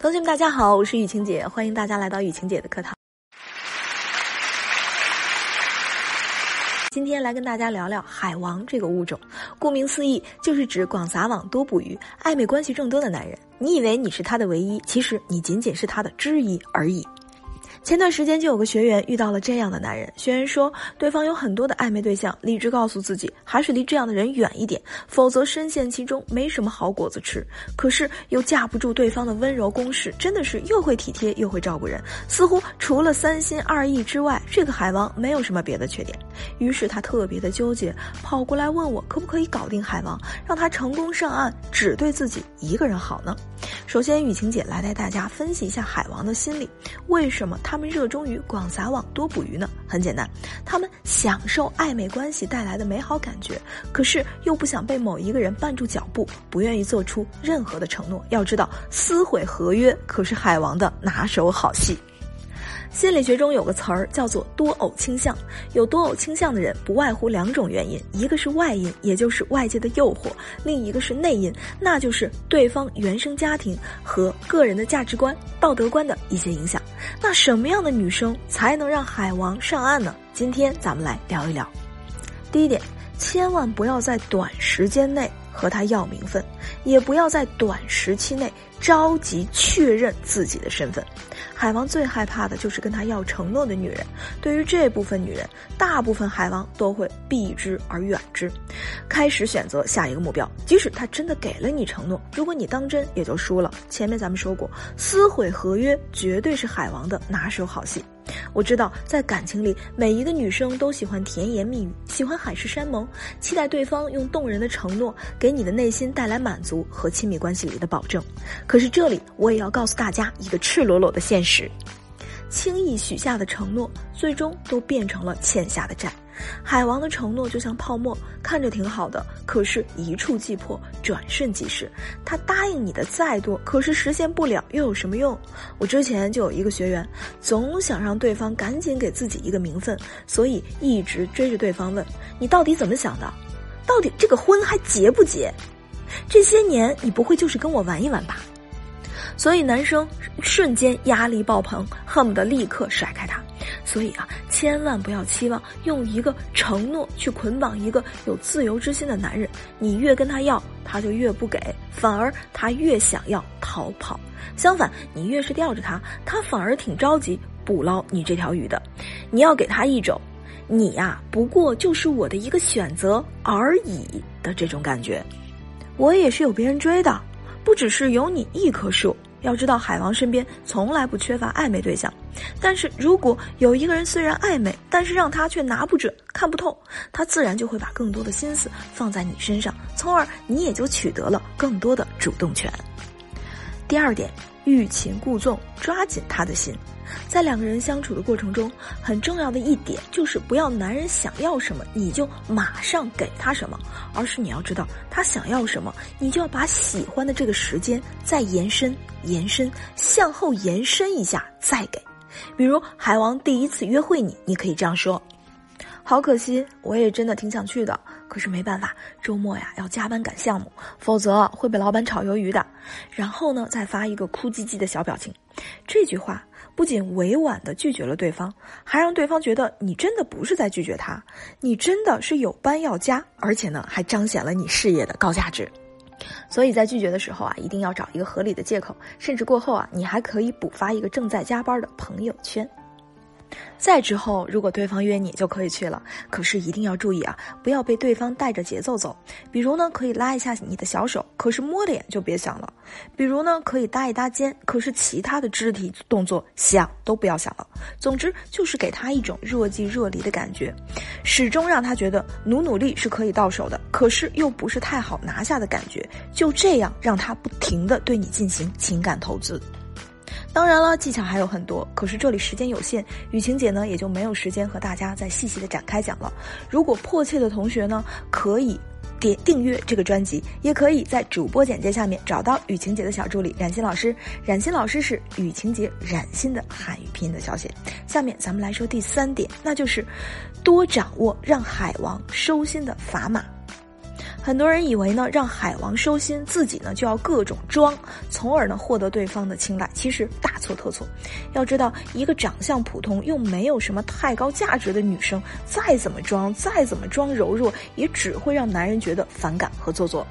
同学们，大家好，我是雨晴姐，欢迎大家来到雨晴姐的课堂。今天来跟大家聊聊海王这个物种。顾名思义，就是指广撒网、多捕鱼、暧昧关系众多的男人。你以为你是他的唯一，其实你仅仅是他的之一而已。前段时间就有个学员遇到了这样的男人，学员说对方有很多的暧昧对象，理智告诉自己还是离这样的人远一点，否则深陷其中没什么好果子吃。可是又架不住对方的温柔攻势，真的是又会体贴又会照顾人，似乎除了三心二意之外，这个海王没有什么别的缺点。于是他特别的纠结，跑过来问我可不可以搞定海王，让他成功上岸，只对自己一个人好呢？首先，雨晴姐来带大家分析一下海王的心理，为什么他？他们热衷于广撒网、多捕鱼呢？很简单，他们享受暧昧关系带来的美好感觉，可是又不想被某一个人绊住脚步，不愿意做出任何的承诺。要知道，撕毁合约可是海王的拿手好戏。心理学中有个词儿叫做多偶倾向，有多偶倾向的人不外乎两种原因，一个是外因，也就是外界的诱惑；另一个是内因，那就是对方原生家庭和个人的价值观、道德观的一些影响。那什么样的女生才能让海王上岸呢？今天咱们来聊一聊。第一点，千万不要在短时间内。和他要名分，也不要在短时期内着急确认自己的身份。海王最害怕的就是跟他要承诺的女人。对于这部分女人，大部分海王都会避之而远之，开始选择下一个目标。即使他真的给了你承诺，如果你当真，也就输了。前面咱们说过，撕毁合约绝对是海王的拿手好戏。我知道，在感情里，每一个女生都喜欢甜言蜜语，喜欢海誓山盟，期待对方用动人的承诺给你的内心带来满足和亲密关系里的保证。可是这里，我也要告诉大家一个赤裸裸的现实。轻易许下的承诺，最终都变成了欠下的债。海王的承诺就像泡沫，看着挺好的，可是一触即破，转瞬即逝。他答应你的再多，可是实现不了，又有什么用？我之前就有一个学员，总想让对方赶紧给自己一个名分，所以一直追着对方问：“你到底怎么想的？到底这个婚还结不结？这些年你不会就是跟我玩一玩吧？”所以男生瞬间压力爆棚，恨不得立刻甩开他。所以啊，千万不要期望用一个承诺去捆绑一个有自由之心的男人。你越跟他要，他就越不给，反而他越想要逃跑。相反，你越是吊着他，他反而挺着急捕捞你这条鱼的。你要给他一种，你呀不过就是我的一个选择而已的这种感觉。我也是有别人追的，不只是有你一棵树。要知道，海王身边从来不缺乏暧昧对象，但是如果有一个人虽然暧昧，但是让他却拿不准、看不透，他自然就会把更多的心思放在你身上，从而你也就取得了更多的主动权。第二点，欲擒故纵，抓紧他的心。在两个人相处的过程中，很重要的一点就是不要男人想要什么你就马上给他什么，而是你要知道他想要什么，你就要把喜欢的这个时间再延伸、延伸、向后延伸一下再给。比如海王第一次约会你，你可以这样说：“好可惜，我也真的挺想去的，可是没办法，周末呀要加班赶项目，否则会被老板炒鱿鱼的。”然后呢，再发一个哭唧唧的小表情。这句话。不仅委婉的拒绝了对方，还让对方觉得你真的不是在拒绝他，你真的是有班要加，而且呢还彰显了你事业的高价值。所以在拒绝的时候啊，一定要找一个合理的借口，甚至过后啊，你还可以补发一个正在加班的朋友圈。再之后，如果对方约你，就可以去了。可是一定要注意啊，不要被对方带着节奏走。比如呢，可以拉一下你的小手，可是摸脸就别想了。比如呢，可以搭一搭肩，可是其他的肢体动作想都不要想了。总之就是给他一种若即若离的感觉，始终让他觉得努努力是可以到手的，可是又不是太好拿下的感觉。就这样让他不停的对你进行情感投资。当然了，技巧还有很多，可是这里时间有限，雨晴姐呢也就没有时间和大家再细细的展开讲了。如果迫切的同学呢，可以点订阅这个专辑，也可以在主播简介下面找到雨晴姐的小助理冉欣老师。冉欣老师是雨晴姐冉欣的汉语拼音的小写。下面咱们来说第三点，那就是多掌握让海王收心的砝码。很多人以为呢，让海王收心，自己呢就要各种装，从而呢获得对方的青睐。其实大错特错。要知道，一个长相普通又没有什么太高价值的女生，再怎么装，再怎么装柔弱，也只会让男人觉得反感和做作。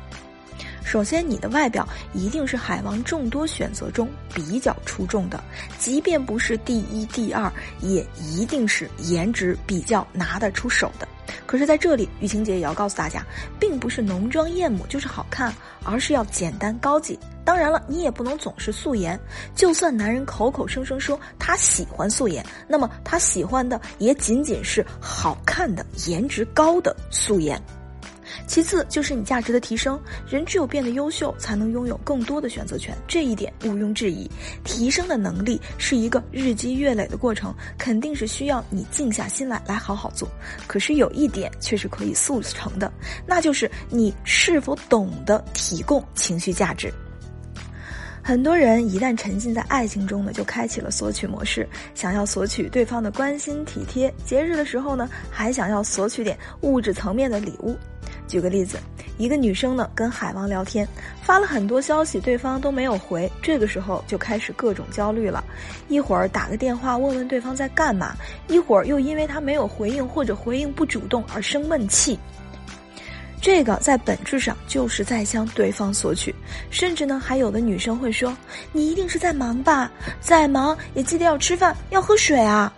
首先，你的外表一定是海王众多选择中比较出众的，即便不是第一、第二，也一定是颜值比较拿得出手的。可是，在这里，雨晴姐也要告诉大家，并不是浓妆艳抹就是好看，而是要简单高级。当然了，你也不能总是素颜。就算男人口口声声说他喜欢素颜，那么他喜欢的也仅仅是好看的、颜值高的素颜。其次就是你价值的提升，人只有变得优秀，才能拥有更多的选择权，这一点毋庸置疑。提升的能力是一个日积月累的过程，肯定是需要你静下心来来好好做。可是有一点却是可以速成的，那就是你是否懂得提供情绪价值。很多人一旦沉浸在爱情中呢，就开启了索取模式，想要索取对方的关心体贴，节日的时候呢，还想要索取点物质层面的礼物。举个例子，一个女生呢跟海王聊天，发了很多消息，对方都没有回，这个时候就开始各种焦虑了，一会儿打个电话问问对方在干嘛，一会儿又因为他没有回应或者回应不主动而生闷气。这个在本质上就是在向对方索取，甚至呢，还有的女生会说：“你一定是在忙吧？再忙也记得要吃饭，要喝水啊。”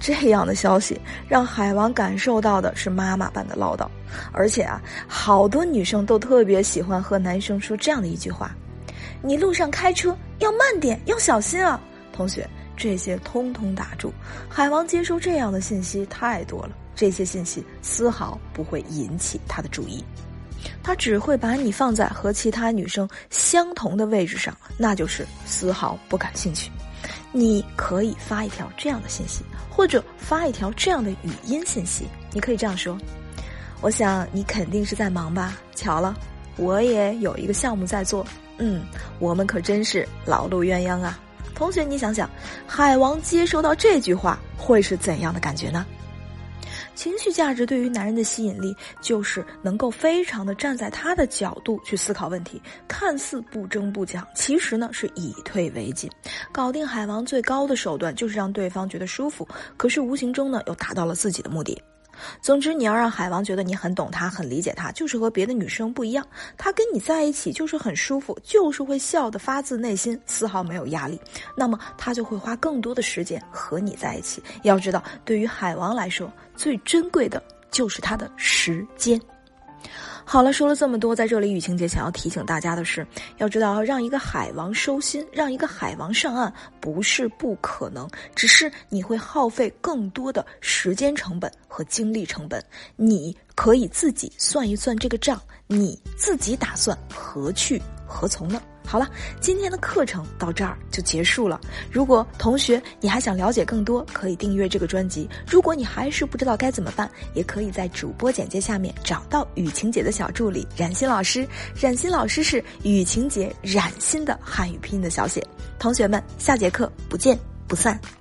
这样的消息让海王感受到的是妈妈般的唠叨，而且啊，好多女生都特别喜欢和男生说这样的一句话：“你路上开车要慢点，要小心啊。”同学，这些通通打住。海王接收这样的信息太多了。这些信息丝毫不会引起他的注意，他只会把你放在和其他女生相同的位置上，那就是丝毫不感兴趣。你可以发一条这样的信息，或者发一条这样的语音信息。你可以这样说：“我想你肯定是在忙吧？巧了，我也有一个项目在做。嗯，我们可真是劳碌鸳鸯啊！”同学，你想想，海王接收到这句话会是怎样的感觉呢？情绪价值对于男人的吸引力，就是能够非常的站在他的角度去思考问题，看似不争不抢，其实呢是以退为进。搞定海王最高的手段就是让对方觉得舒服，可是无形中呢又达到了自己的目的。总之，你要让海王觉得你很懂他，很理解他，就是和别的女生不一样。他跟你在一起就是很舒服，就是会笑得发自内心，丝毫没有压力。那么他就会花更多的时间和你在一起。要知道，对于海王来说，最珍贵的就是他的时间。好了，说了这么多，在这里雨晴姐想要提醒大家的是，要知道让一个海王收心，让一个海王上岸不是不可能，只是你会耗费更多的时间成本和精力成本。你可以自己算一算这个账，你自己打算何去何从呢？好了，今天的课程到这儿就结束了。如果同学你还想了解更多，可以订阅这个专辑。如果你还是不知道该怎么办，也可以在主播简介下面找到雨晴姐的小助理冉欣老师。冉欣老师是雨晴姐冉欣的汉语拼音的小写。同学们，下节课不见不散。